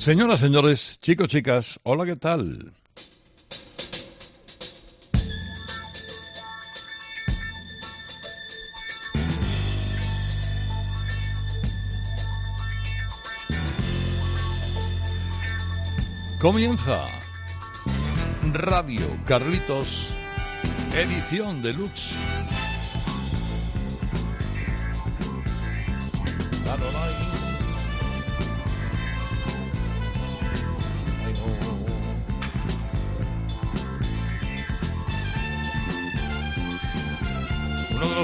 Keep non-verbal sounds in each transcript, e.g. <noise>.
Señoras, señores, chicos, chicas, hola, ¿qué tal? Comienza Radio Carlitos, edición deluxe.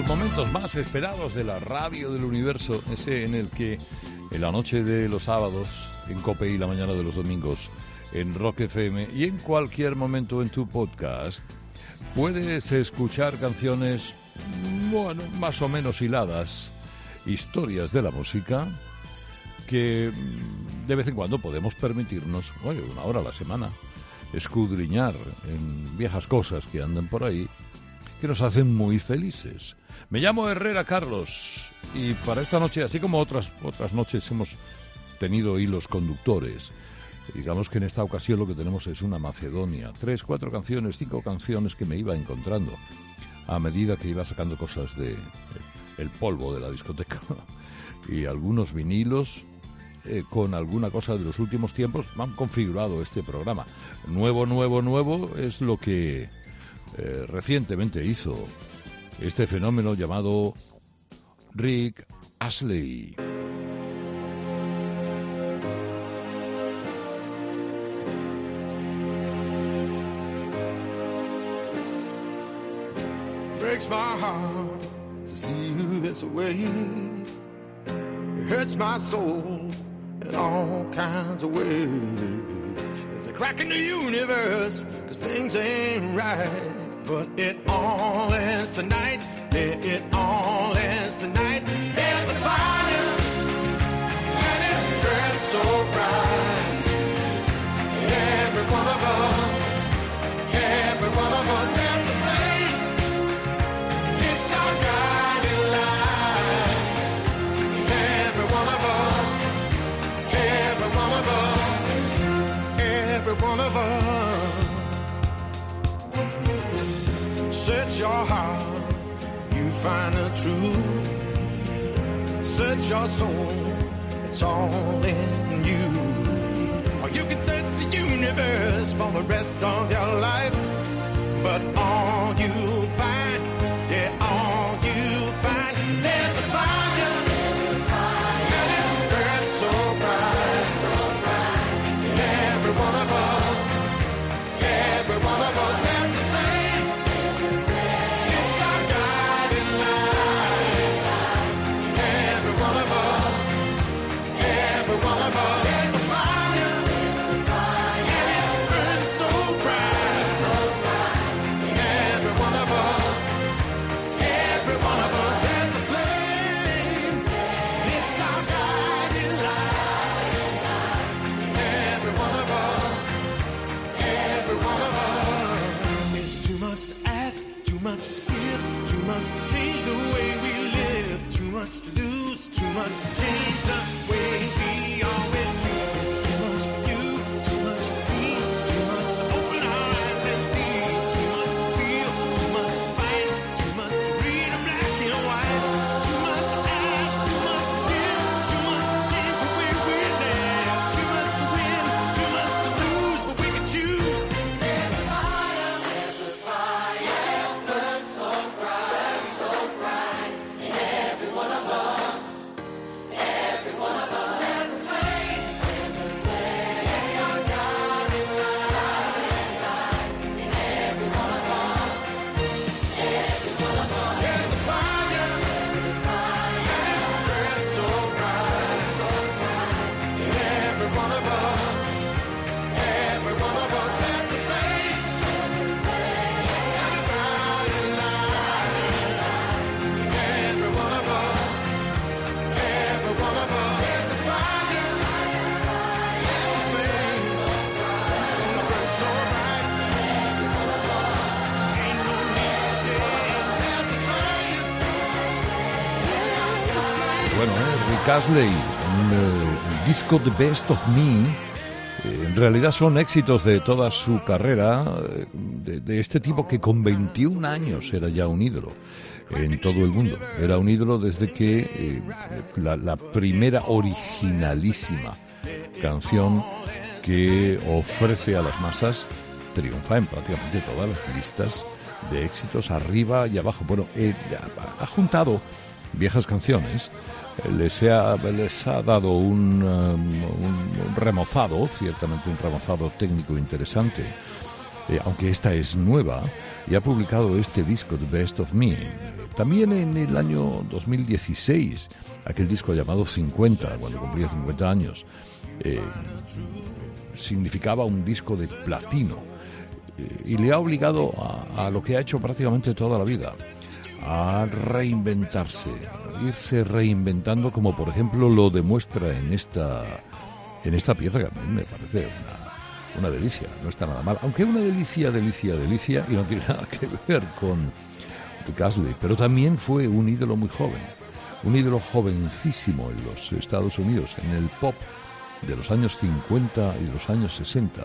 Los momentos más esperados de la radio del universo, ese en el que en la noche de los sábados, en Cope y la mañana de los domingos, en Rock FM y en cualquier momento en tu podcast, puedes escuchar canciones, bueno, más o menos hiladas, historias de la música, que mm, de vez en cuando podemos permitirnos, oye, una hora a la semana, escudriñar en viejas cosas que andan por ahí, que nos hacen muy felices. Me llamo Herrera Carlos y para esta noche, así como otras, otras noches hemos tenido hilos conductores, Digamos que en esta ocasión lo que tenemos es una Macedonia. Tres, cuatro canciones, cinco canciones que me iba encontrando a medida que iba sacando cosas de el polvo de la discoteca <laughs> y algunos vinilos eh, con alguna cosa de los últimos tiempos han configurado este programa. Nuevo, nuevo, nuevo es lo que eh, recientemente hizo este fenómeno llamado Rick Ashley. breaks my heart to see you this way. It hurts my soul in all kinds of ways. There's a crack in the universe, cause things ain't right. But it all ends tonight. Yeah, it all ends tonight. There's a fire, and it burns so bright. Every one of us, every one of us. Search your heart, you find the truth. Search your soul, it's all in you. Or you can search the universe for the rest of your life. En eh, el disco The Best of Me, Eh, en realidad son éxitos de toda su carrera, eh, de, este tipo que con 21 años era ya un ídolo en todo el mundo. Era un ídolo desde que la, primera originalísima canción que ofrece a las masas triunfa en prácticamente todas las listas de éxitos arriba y abajo. Bueno, ha juntado viejas canciones, les, ha, les ha dado un, um, un, remozado, ciertamente un remozado técnico interesante, eh, aunque esta es nueva, y ha publicado este disco, The Best of Me. También en el año 2016, aquel disco llamado 50, cuando cumplía 50 años, eh, significaba un disco de platino y le ha obligado a, lo que ha hecho prácticamente toda la vida, a reinventarse, irse reinventando como por ejemplo lo demuestra en esta, en esta pieza que a mí me parece una, una delicia, no está nada mal, aunque una delicia, delicia, delicia y no tiene <laughs> nada que ver con Casley, pero también fue un ídolo muy joven, un ídolo jovencísimo en los Estados Unidos, en el pop de los años 50 y los años 60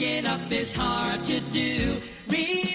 breaking up is hard to do. Remember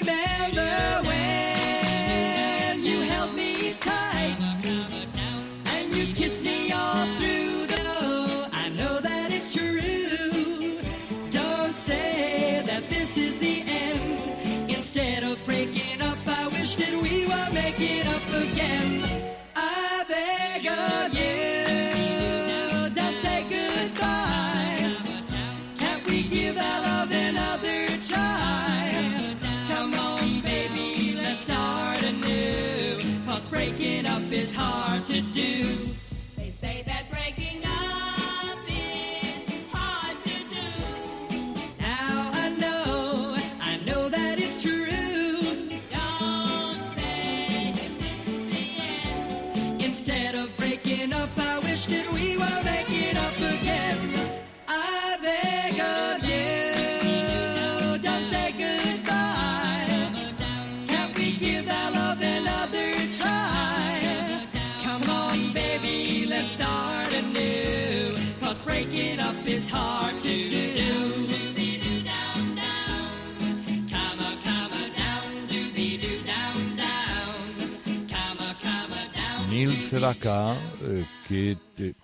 Sedaka, eh, que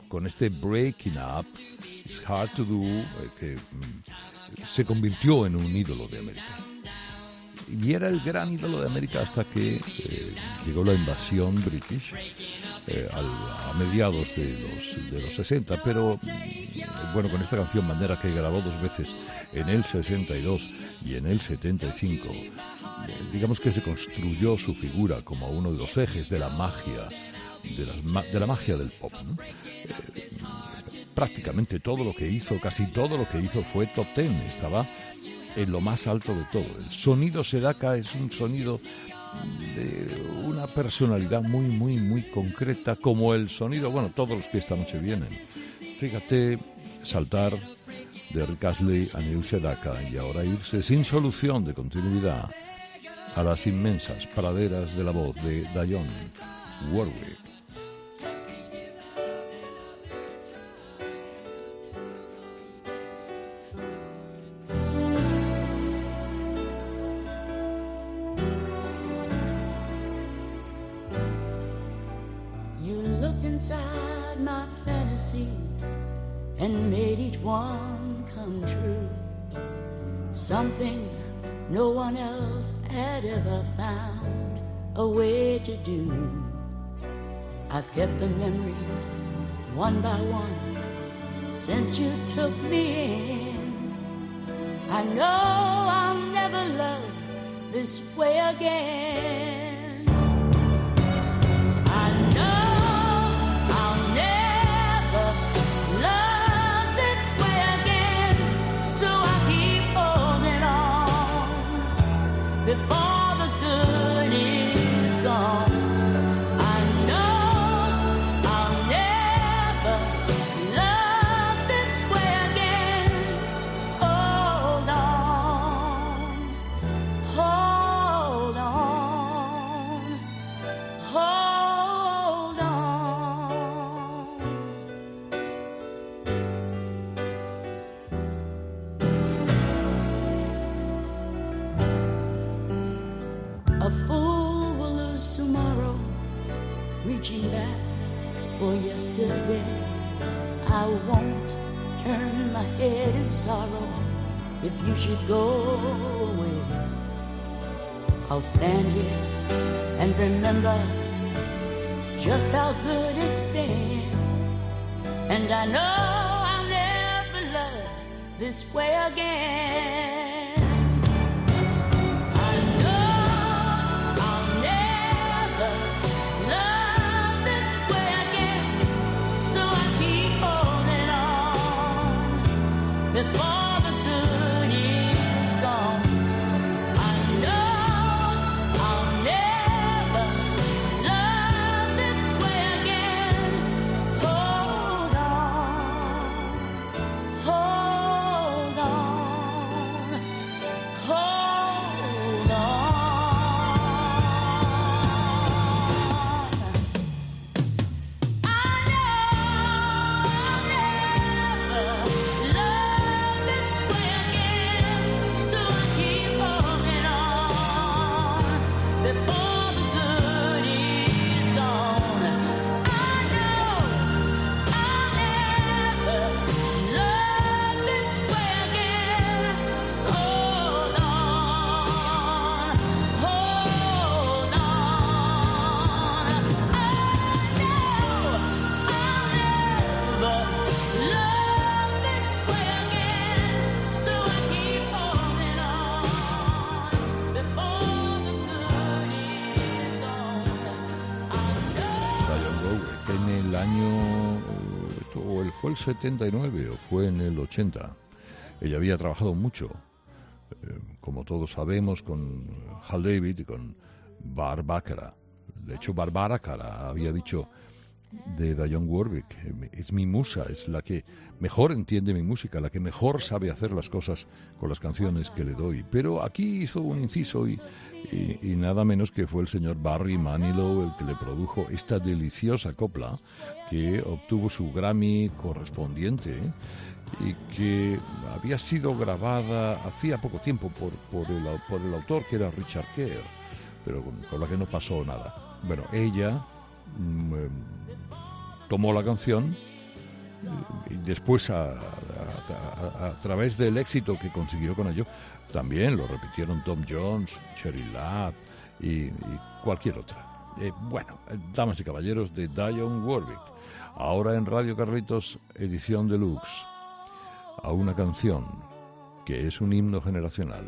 con este Breaking Up, It's Hard to Do, eh, que mm, se convirtió en un ídolo de América. Y era el gran ídolo de América hasta que eh, llegó la invasión british a mediados de los, de los 60. Pero mm, bueno, con esta canción Bandera que grabó dos veces en el 62 y en el 75, eh, digamos que se construyó su figura como uno de los ejes de la magia de, la magia del pop. Eh, prácticamente todo lo que hizo, casi todo lo que hizo fue top ten, estaba en lo más alto de todo. El sonido Sedaka es un sonido de una personalidad muy, muy, muy concreta, como el sonido, bueno, todos los que esta noche vienen. Fíjate, saltar de Rick a Neil Sedaka y ahora irse sin solución de continuidad a las inmensas praderas de la voz de Dionne Warwick. Found a way to do. I've kept the memories one by one since you took me in. I know I'll never love this way again. I'll stand here and remember just how good it's been. And I know I'll never love this way again. 79 o fue en el 80. Ella había trabajado mucho, eh, como todos sabemos, con Hal David y con Bar Baccarat. De hecho, Bar Baccarat había dicho de Diane Warwick, es mi musa, es la que mejor entiende mi música, la que mejor sabe hacer las cosas con las canciones que le doy. Pero aquí hizo un inciso y, y- y nada menos que fue el señor Barry Manilow el que le produjo esta deliciosa copla que obtuvo su Grammy correspondiente ¿eh? y que había sido grabada hacía poco tiempo por, el, por el autor que era Richard Kerr, pero con, la que no pasó nada. Bueno, ella mm, em, tomó la canción y después a, través del éxito que consiguió con ello también lo repitieron Tom Jones, Cherry Ladd y, cualquier otra. Eh, bueno, eh, damas y caballeros de Dion Warwick, ahora en Radio Carlitos edición deluxe, a una canción que es un himno generacional.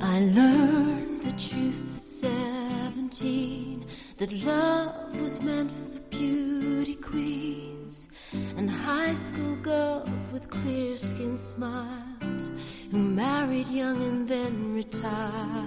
I learned the truth at seventeen that love was meant for beauty queens and high school girls with clear skinned smiles who married young and then 啦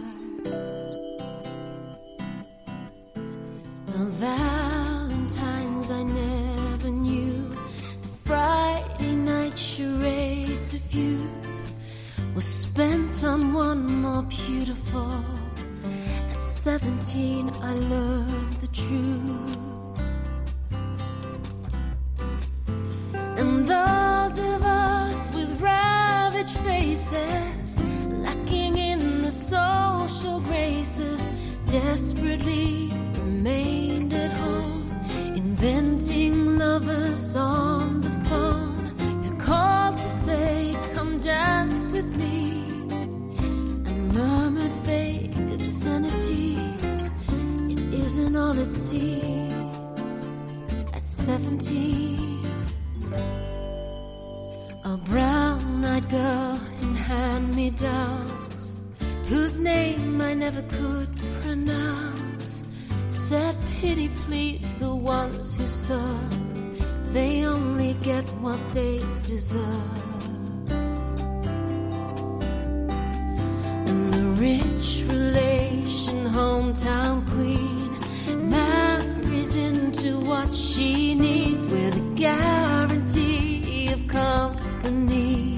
into what she needs with a guarantee of company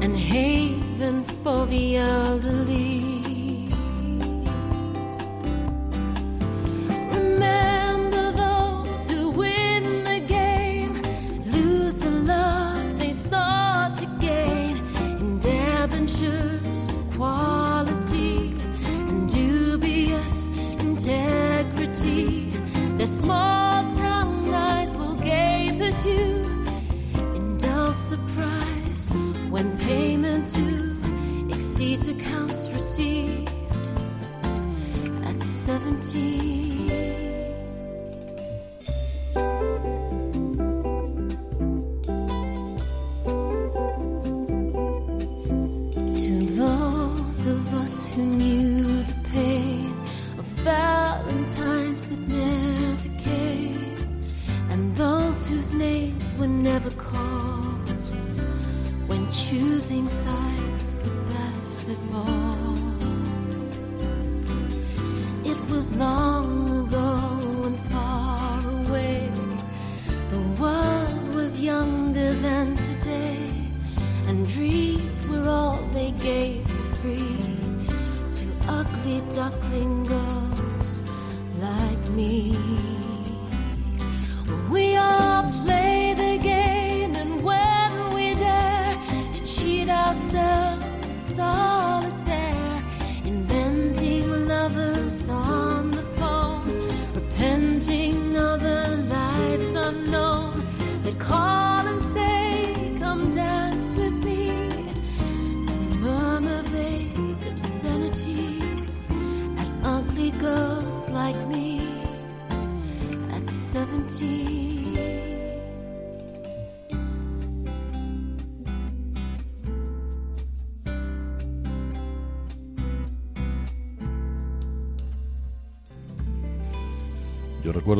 and haven for the elderly.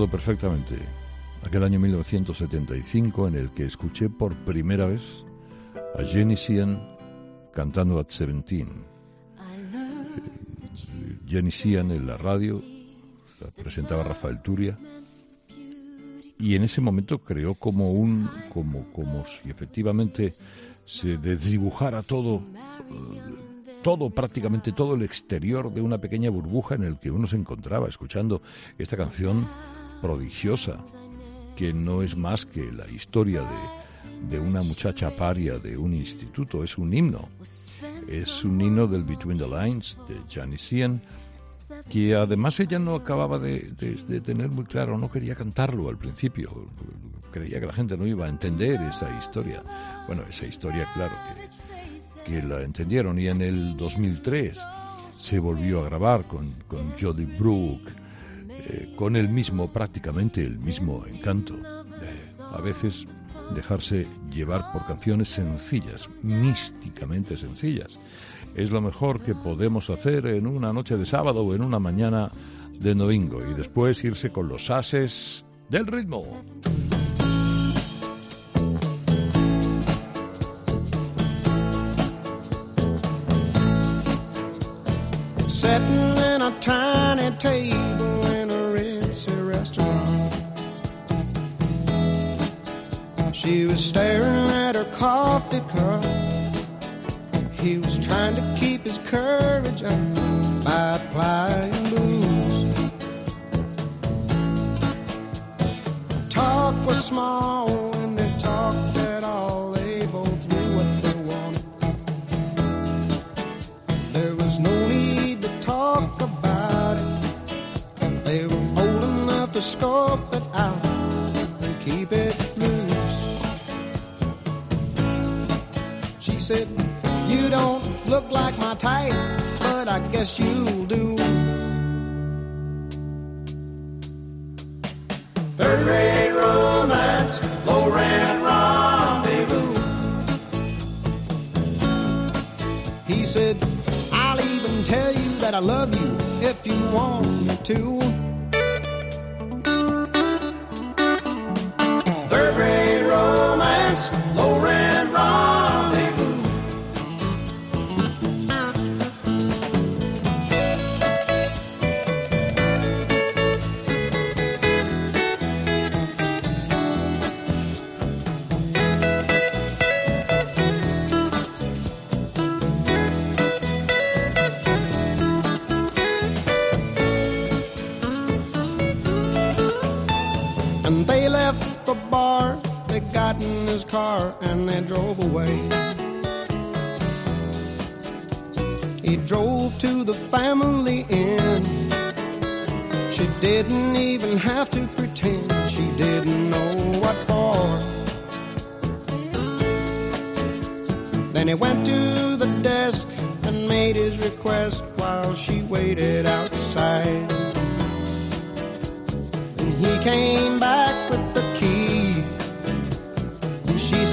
Perfectamente aquel año 1975 en el que escuché por primera vez a Jenny Cian cantando at 17. I learned the truth. Jenny Cian en la radio, la presentaba Rafael Turia, y en ese momento creó como un, como, como si efectivamente se desdibujara todo, todo, prácticamente todo el exterior de una pequeña burbuja en el que uno se encontraba escuchando esta canción prodigiosa, que no es más que la historia de, de una muchacha paria de un instituto, es un himno. Es un himno del Between the Lines de Janis Ian, que además ella no acababa de, de- tener muy claro, no quería cantarlo al principio, creía que la gente no iba a entender esa historia. Bueno, esa historia, claro, que, que la entendieron y en el 2003 se volvió a grabar con, con Jodie Brooke, eh, con el mismo, prácticamente el mismo encanto. A veces dejarse llevar por canciones sencillas, místicamente sencillas. Es lo mejor que podemos hacer en una noche de sábado o en una mañana de domingo y después irse con los ases del ritmo. Sitting in a tiny table staring at her coffee cup. He was trying to keep his courage up by plying booze. Talk was small and they talked at all. They both knew what they wanted. There was no need to talk about it. They were old enough to scope it out look like my type, but I guess you'll do. Third rate romance, low rent rendezvous. He said, I'll even tell you that I love you if you want me to. His car and they drove away. He drove to the family inn. She didn't even have to pretend she didn't know what for. Then he went to the desk and made his request while she waited outside. And he came back with the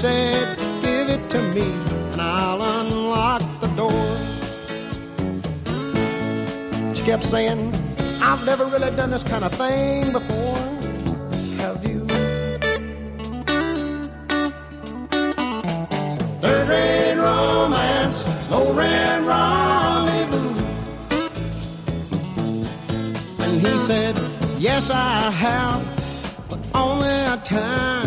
said, Give it to me, and I'll unlock the door. She kept saying, I've never really done this kind of thing before. Have you? Third rate romance, low rent rendezvous. And he said, Yes, I have, but only a time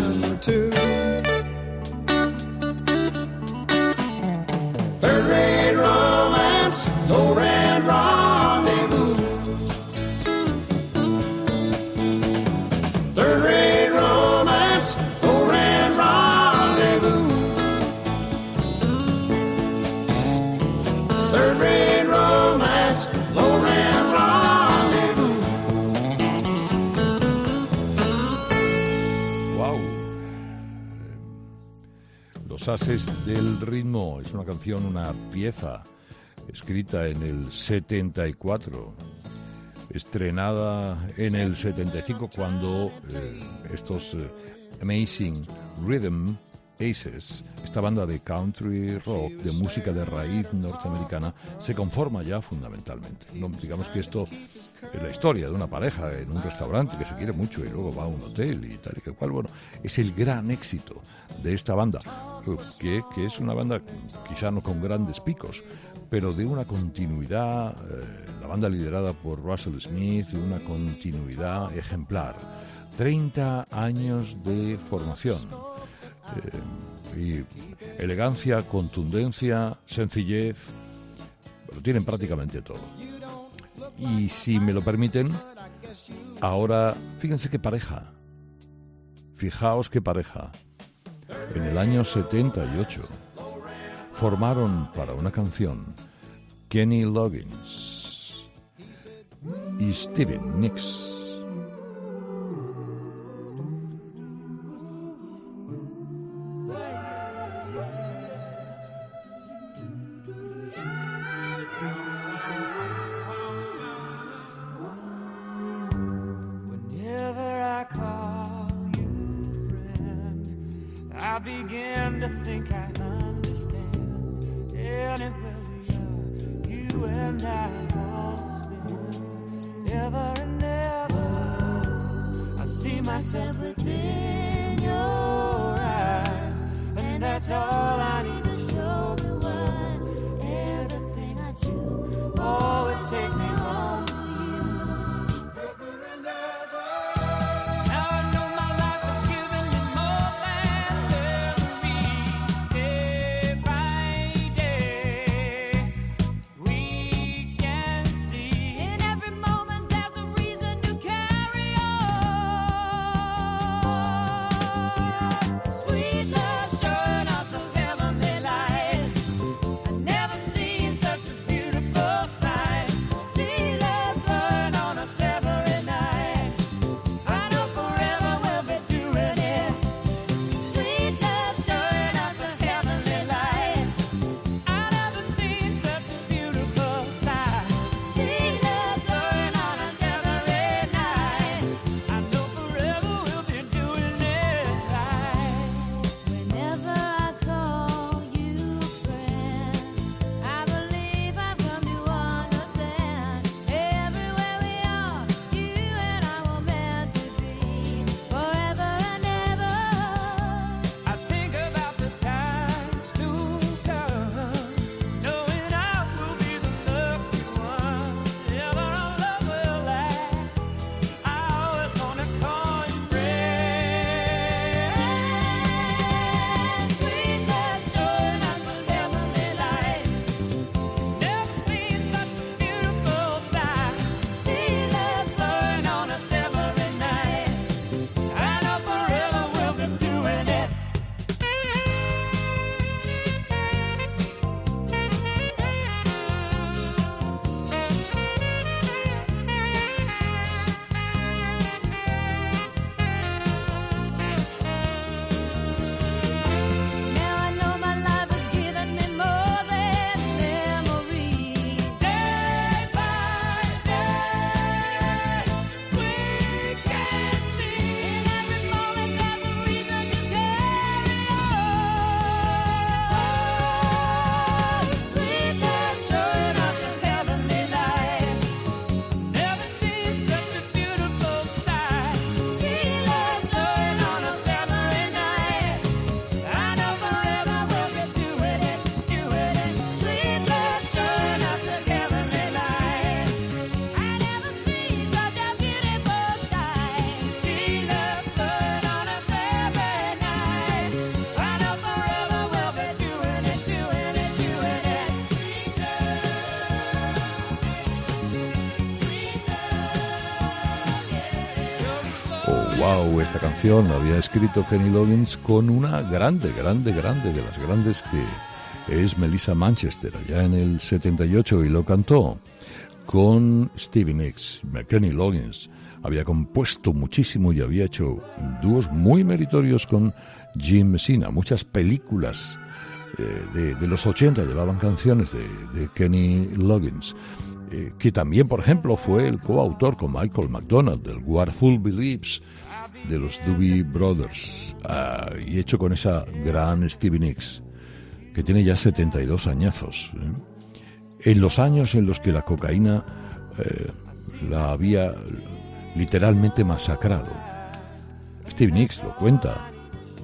Los Ases del Ritmo es una canción, una pieza escrita en el 74, estrenada en el 75 cuando eh, estos eh, Amazing Rhythm Aces, esta banda de country rock, de música de raíz norteamericana, se conforma ya fundamentalmente. No, digamos que esto es la historia de una pareja en un restaurante que se quiere mucho y luego va a un hotel y tal y que cual. Bueno, es el gran éxito de esta banda, que, que es una banda quizá no con grandes picos, pero de una continuidad, eh, la banda liderada por Russell Smith, de una continuidad ejemplar. 30 años de formación. Eh, y elegancia, contundencia, sencillez, lo tienen prácticamente todo. Y si me lo permiten, ahora, fíjense qué pareja. Fijaos qué pareja. En el año 78 formaron para una canción Kenny Loggins y Steven Nicks. Myself within your eyes, and that's all I need Esta canción la había escrito Kenny Loggins con una grande, grande, grande de las grandes que es Melissa Manchester, allá en el 78, y lo cantó con Stevie Nicks. Kenny Loggins había compuesto muchísimo y había hecho dúos muy meritorios con Jim Messina. Muchas películas eh, de, los 80 llevaban canciones de, Kenny Loggins. eh, que también, por ejemplo, fue el coautor con Michael McDonald del What Fool Believes de los Doobie Brothers ah, y hecho con esa gran Stevie Nicks que tiene ya 72 añazos. ¿eh? En los años en los que la cocaína eh, la había literalmente masacrado. Stevie Nicks lo cuenta,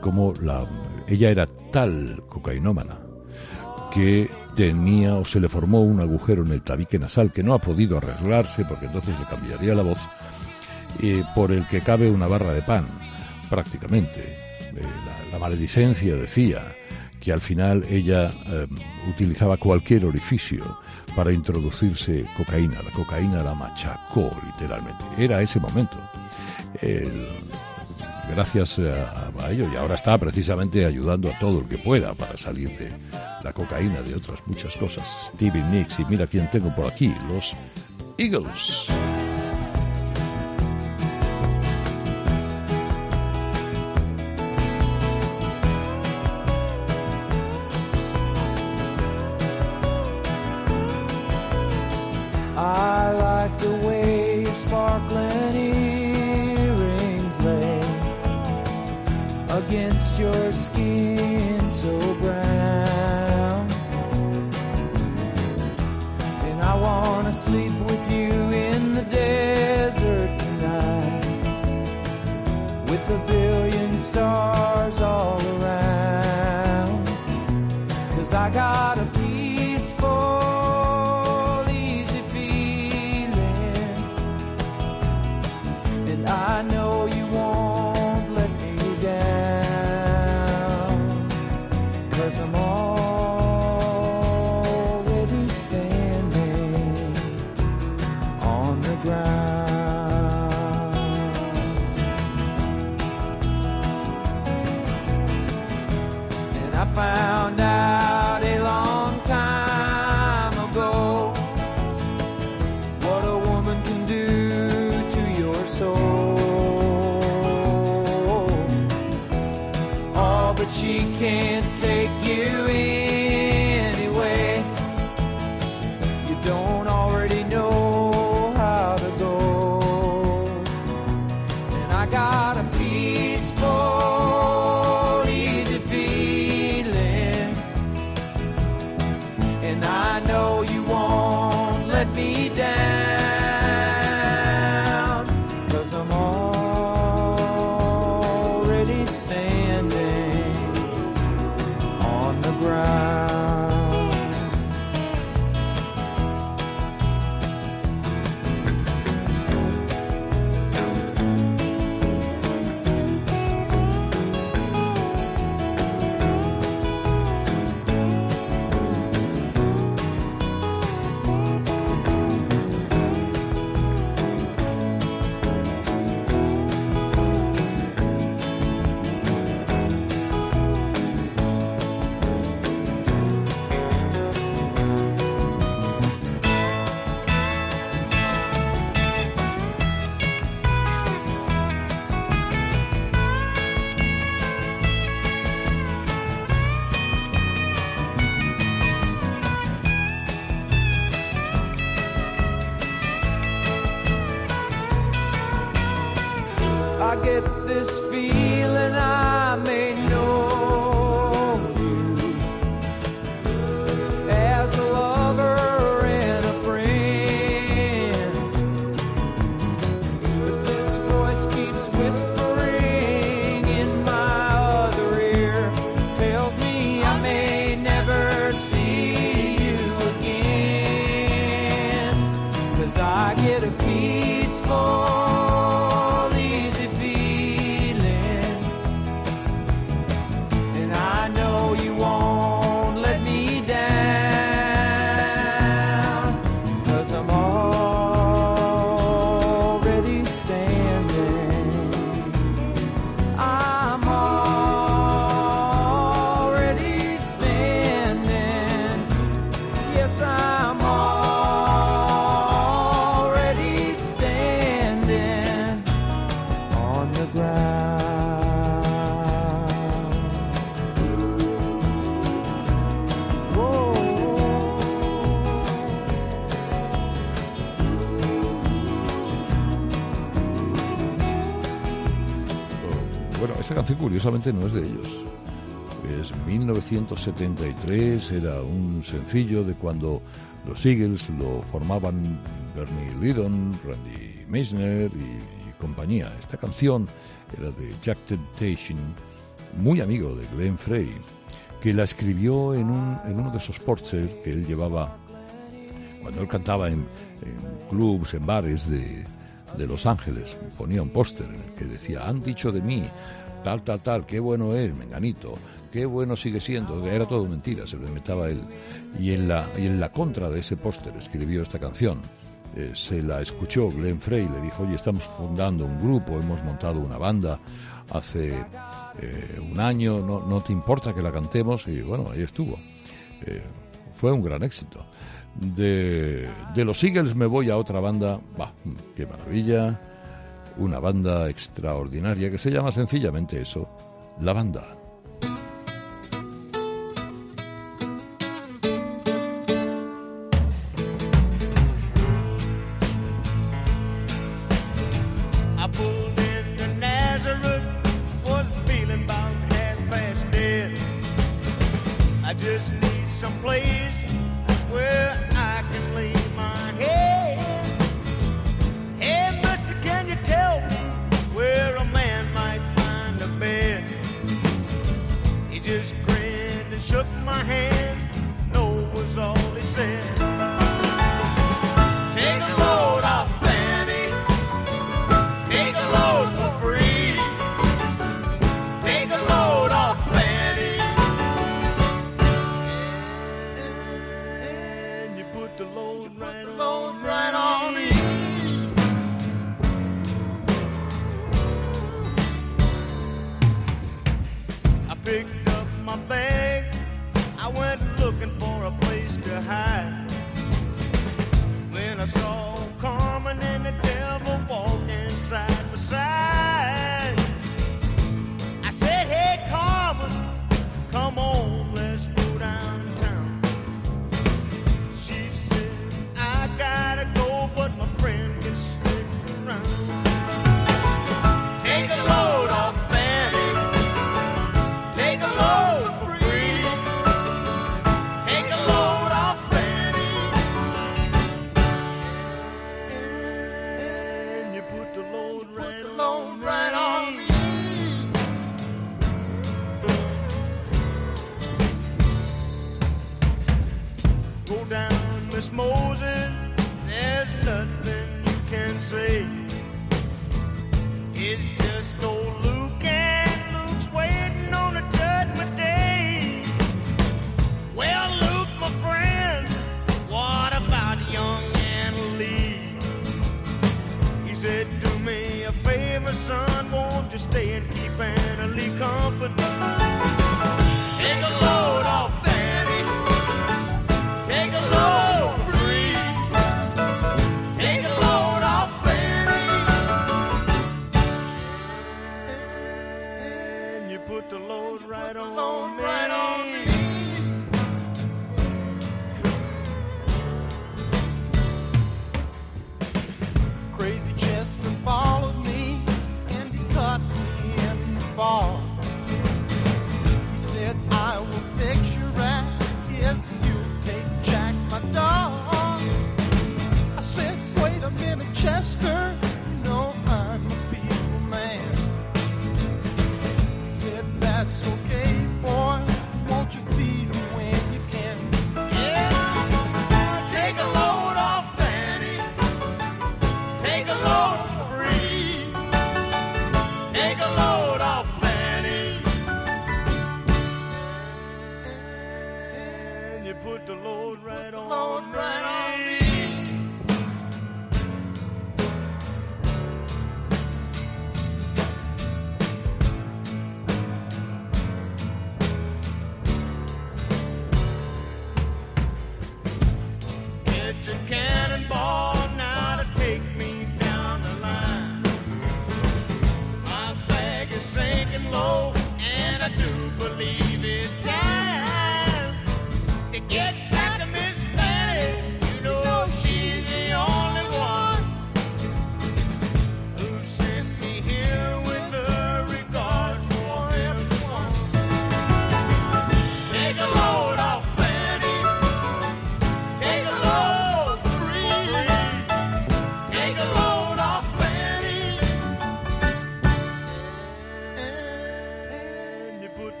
como la, ella era tal cocainómana que tenía o se le formó un agujero en el tabique nasal que no ha podido arreglarse porque entonces le cambiaría la voz, por el que cabe una barra de pan, prácticamente. Eh, la, maledicencia decía que al final ella eh, utilizaba cualquier orificio para introducirse cocaína. La cocaína la machacó literalmente. Era ese momento. Gracias a, a, ello y ahora está precisamente ayudando a todo el que pueda para salir de la cocaína, de otras muchas cosas. Stevie Nicks y mira quién tengo por aquí, los Eagles. Sparkling earrings lay against your skin so brown. And I wanna sleep with you in the desert tonight with a billion stars all around. Cause I got a Bueno, esta canción curiosamente no es de ellos. Es 1973, era un sencillo de cuando los Eagles lo formaban Bernie Lydon, Randy Meisner y, compañía. Esta canción era de Jack Temptation, muy amigo de Glenn Frey, que la escribió en, un, en uno de esos Porsche que él llevaba cuando él cantaba en, en clubs, en bares de, de Los Ángeles. Ponía un póster en el que decía, han dicho de mí, tal, tal, tal, qué bueno es, menganito, qué bueno sigue siendo. Era todo mentira, se lo inventaba él. Y en la, y en la contra de ese póster escribió esta canción. Eh, se la escuchó Glenn Frey, le dijo, oye, estamos fundando un grupo, hemos montado una banda hace eh, un año, no, no te importa que la cantemos, y bueno, ahí estuvo. Eh, fue un gran éxito. De, los Eagles me voy a otra banda, bah, qué maravilla, una banda extraordinaria que se llama sencillamente eso, La Banda.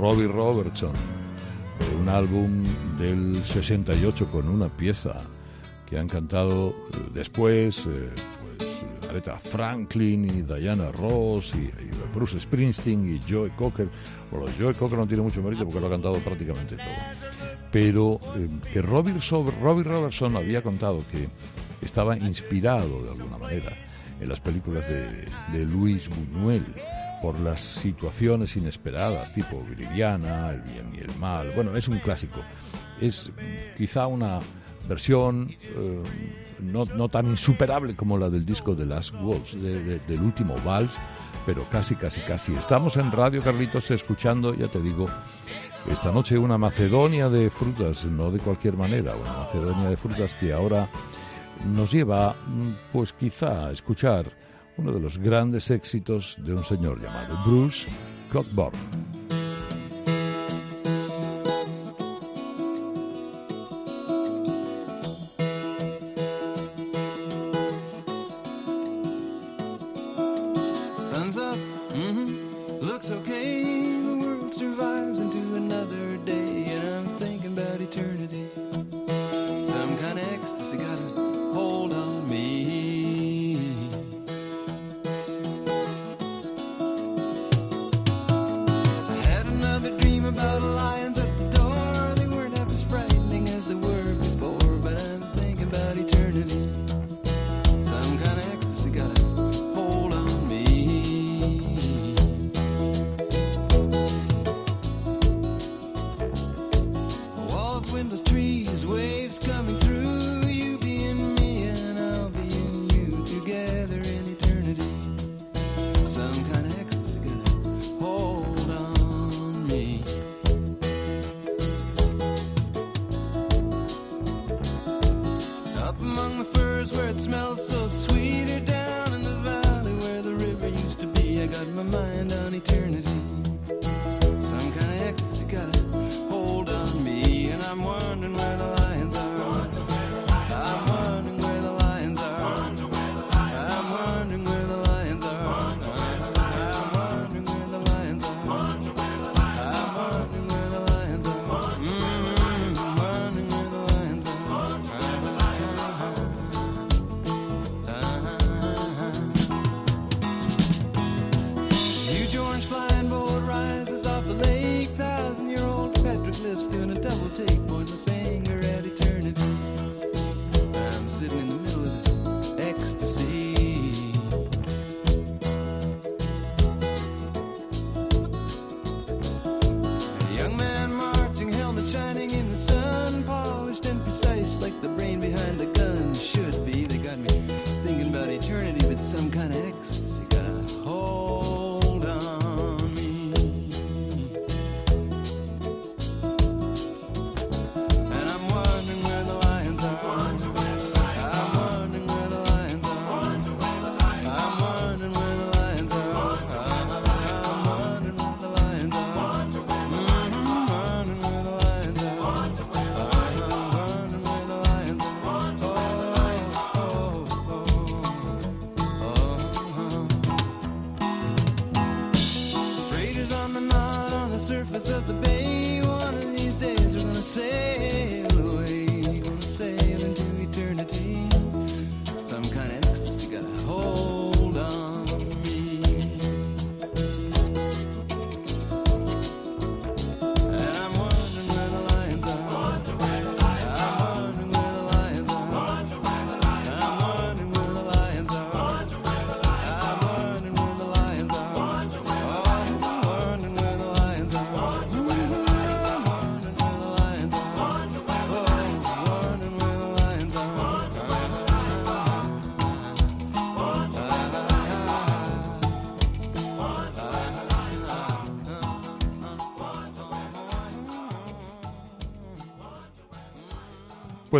Robbie Robertson, un álbum del 68 con una pieza que han cantado eh, después eh, pues, Aretha Franklin y Diana Ross y, Bruce Springsteen y Joe Cocker. Bueno, Joe Cocker no tiene mucho mérito porque lo ha cantado prácticamente todo. Pero eh, que Robbie, Robbie Robertson había contado que estaba inspirado de alguna manera en las películas de, de Luis Buñuel por las situaciones inesperadas, tipo Viridiana, El bien y el mal. Bueno, es un clásico. Es quizá una versión eh, no, no tan insuperable como la del disco de Last Waltz, de- del último vals, pero casi, casi, casi. Estamos en Radio Carlitos escuchando, ya te digo, esta noche una Macedonia de frutas, no de cualquier manera, una Macedonia de frutas que ahora nos lleva, mm, pues quizá, a escuchar uno de los grandes éxitos de un señor llamado Bruce Cockburn. Sun's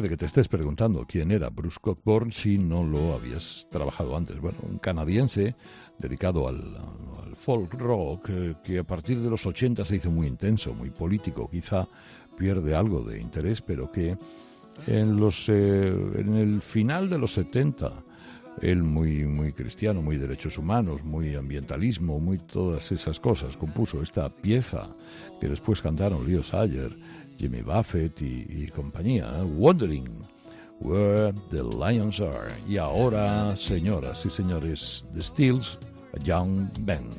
Puede que te estés preguntando quién era Bruce Cockburn si no lo habías trabajado antes. Bueno, un canadiense dedicado al, al folk rock eh, que a partir de los 80 se hizo muy intenso, muy político, quizá pierde algo de interés, pero que en, los, eh, en el final de los 70 Él muy, muy cristiano, muy derechos humanos, muy ambientalismo, muy todas esas cosas. Compuso esta pieza que después cantaron Leo Sayer, Jimmy Buffett y, compañía, ¿eh? Wondering Where the Lions Are. Y ahora, señoras y señores, The Steels, a Young Band.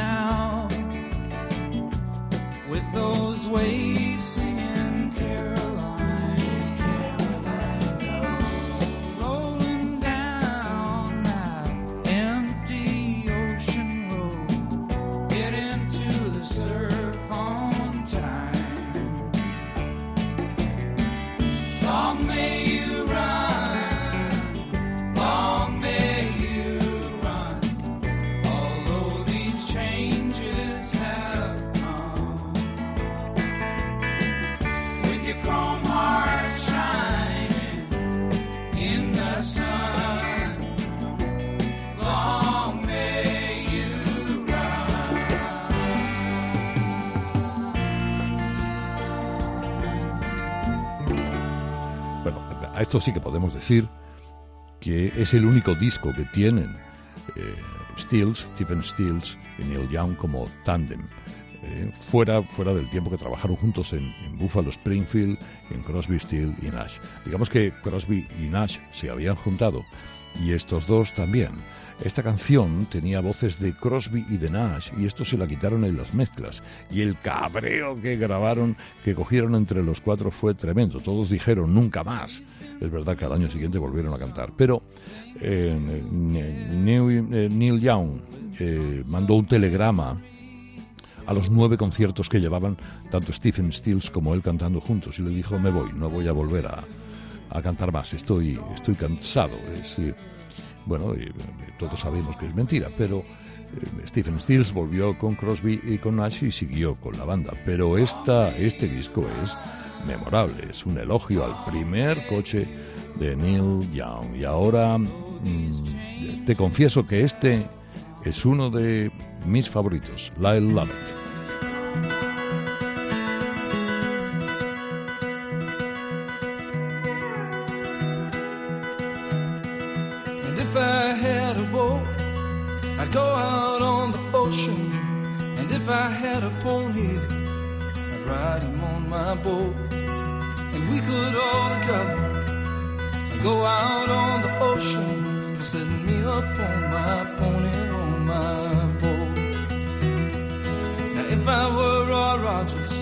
Now. With those waves singing esto sí que podemos decir que es el único disco que tienen eh, Stills, Stephen Stills y Neil Young como tándem. eh, fuera, fuera del tiempo que trabajaron juntos en, en Buffalo Springfield, en Crosby, Still y Nash. Digamos que Crosby y Nash se habían juntado y estos dos también. Esta canción tenía voces de Crosby y de Nash y esto se la quitaron en las mezclas. Y el cabreo que grabaron, que cogieron entre los cuatro fue tremendo. Todos dijeron nunca más. Es verdad que al año siguiente volvieron a cantar. Pero eh, Neil, eh, Neil Young eh, mandó un telegrama a los nueve conciertos que llevaban tanto Stephen Stills como él cantando juntos y le dijo me voy, no voy a volver a, cantar más, estoy, estoy cansado. Bueno, eh, todos sabemos que es mentira, pero eh, Stephen Stills volvió con Crosby y con Nash y siguió con la banda. Pero esta, este disco es memorable, es un elogio al primer coche de Neil Young. Y ahora mm, te confieso que este es uno de mis favoritos, Lyle Lovett. Boat. And we could all together go out on the ocean, setting me up on my pony on my boat. Now if I were Roy Rogers,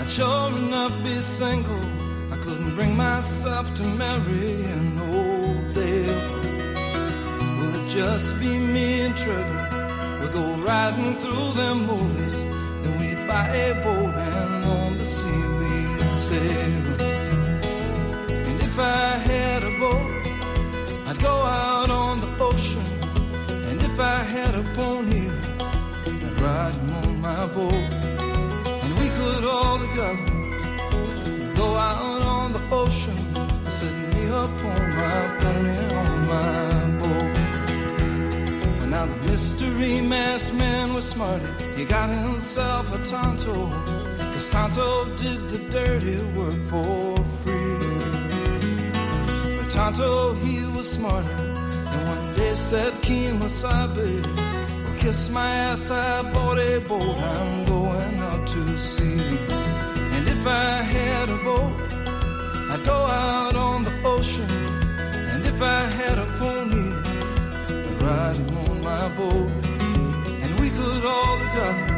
I'd sure enough be single. I couldn't bring myself to marry an old Dale. Will it just be me and Trevor? We'll go riding through them movies, then we'd buy a boat and on the sea And if I had a boat, I'd go out on the ocean. And if I had a pony, I'd ride him on my boat. And we could all together go out on the ocean, setting me up on my pony on my boat. Now the mystery masked man was smarty. He got himself a Tonto, Tonto did the dirty work for free. But Tonto, he was smarter. And one day said, Kemosabe, well, kiss my ass, I bought a boat, I'm going out to sea. And if I had a boat, I'd go out on the ocean. And if I had a pony, I'd ride him on my boat. And we could all together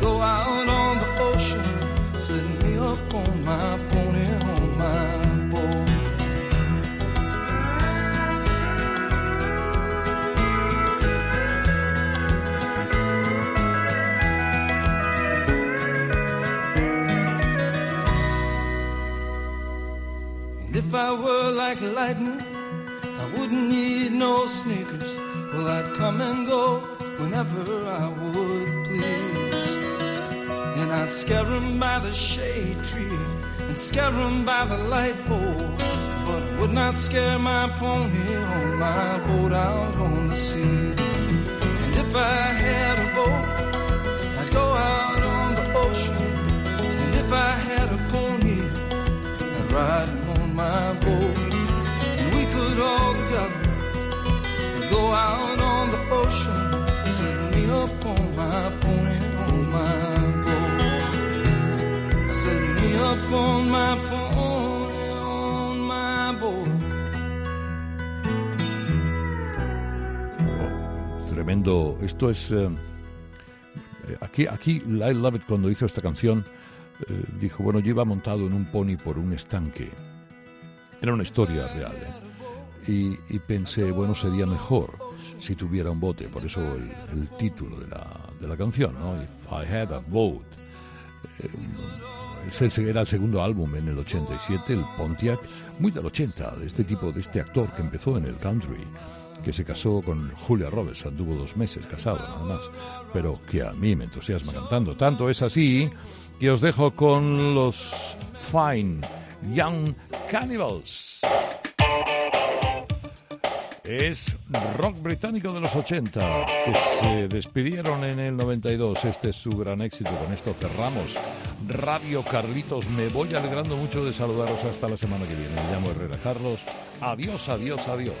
go out on the ocean, set me up on my pony on my boat. And if I were like lightning, I wouldn't need no sneakers. Well, I'd come and go whenever I would I'd scare 'em by the shade tree and scare 'em by the light pole. But would not scare my pony on my boat out on the sea. And if I had a boat, I'd go out on the ocean. And if I had a pony, I'd ride him on my boat. And we could all together go out on the ocean, set me up on my pony on my Tremendo. Esto es. eh, eh, aquí, aquí Lyle Lovett, cuando hizo esta canción, eh, dijo: Bueno, yo iba montado en un pony por un estanque. Era una historia real. ¿eh? Y, pensé, bueno, sería mejor si tuviera un bote. Por eso el, título de la, de la canción, ¿no? If I had a boat. Era el segundo álbum en el 87, el Pontiac, muy del 80, de este tipo, de este actor que empezó en el country, que se casó con Julia Roberts, anduvo dos meses casado nada más, pero que a mí me entusiasma cantando. Tanto es así que os dejo con los Fine Young Cannibals. Es rock británico de los 80, que se despidieron en el 92. Este es su gran éxito. Con esto cerramos. Radio Carlitos, me voy alegrando mucho de saludaros hasta la semana que viene. Me llamo Herrera Carlos. Adiós, adiós, adiós.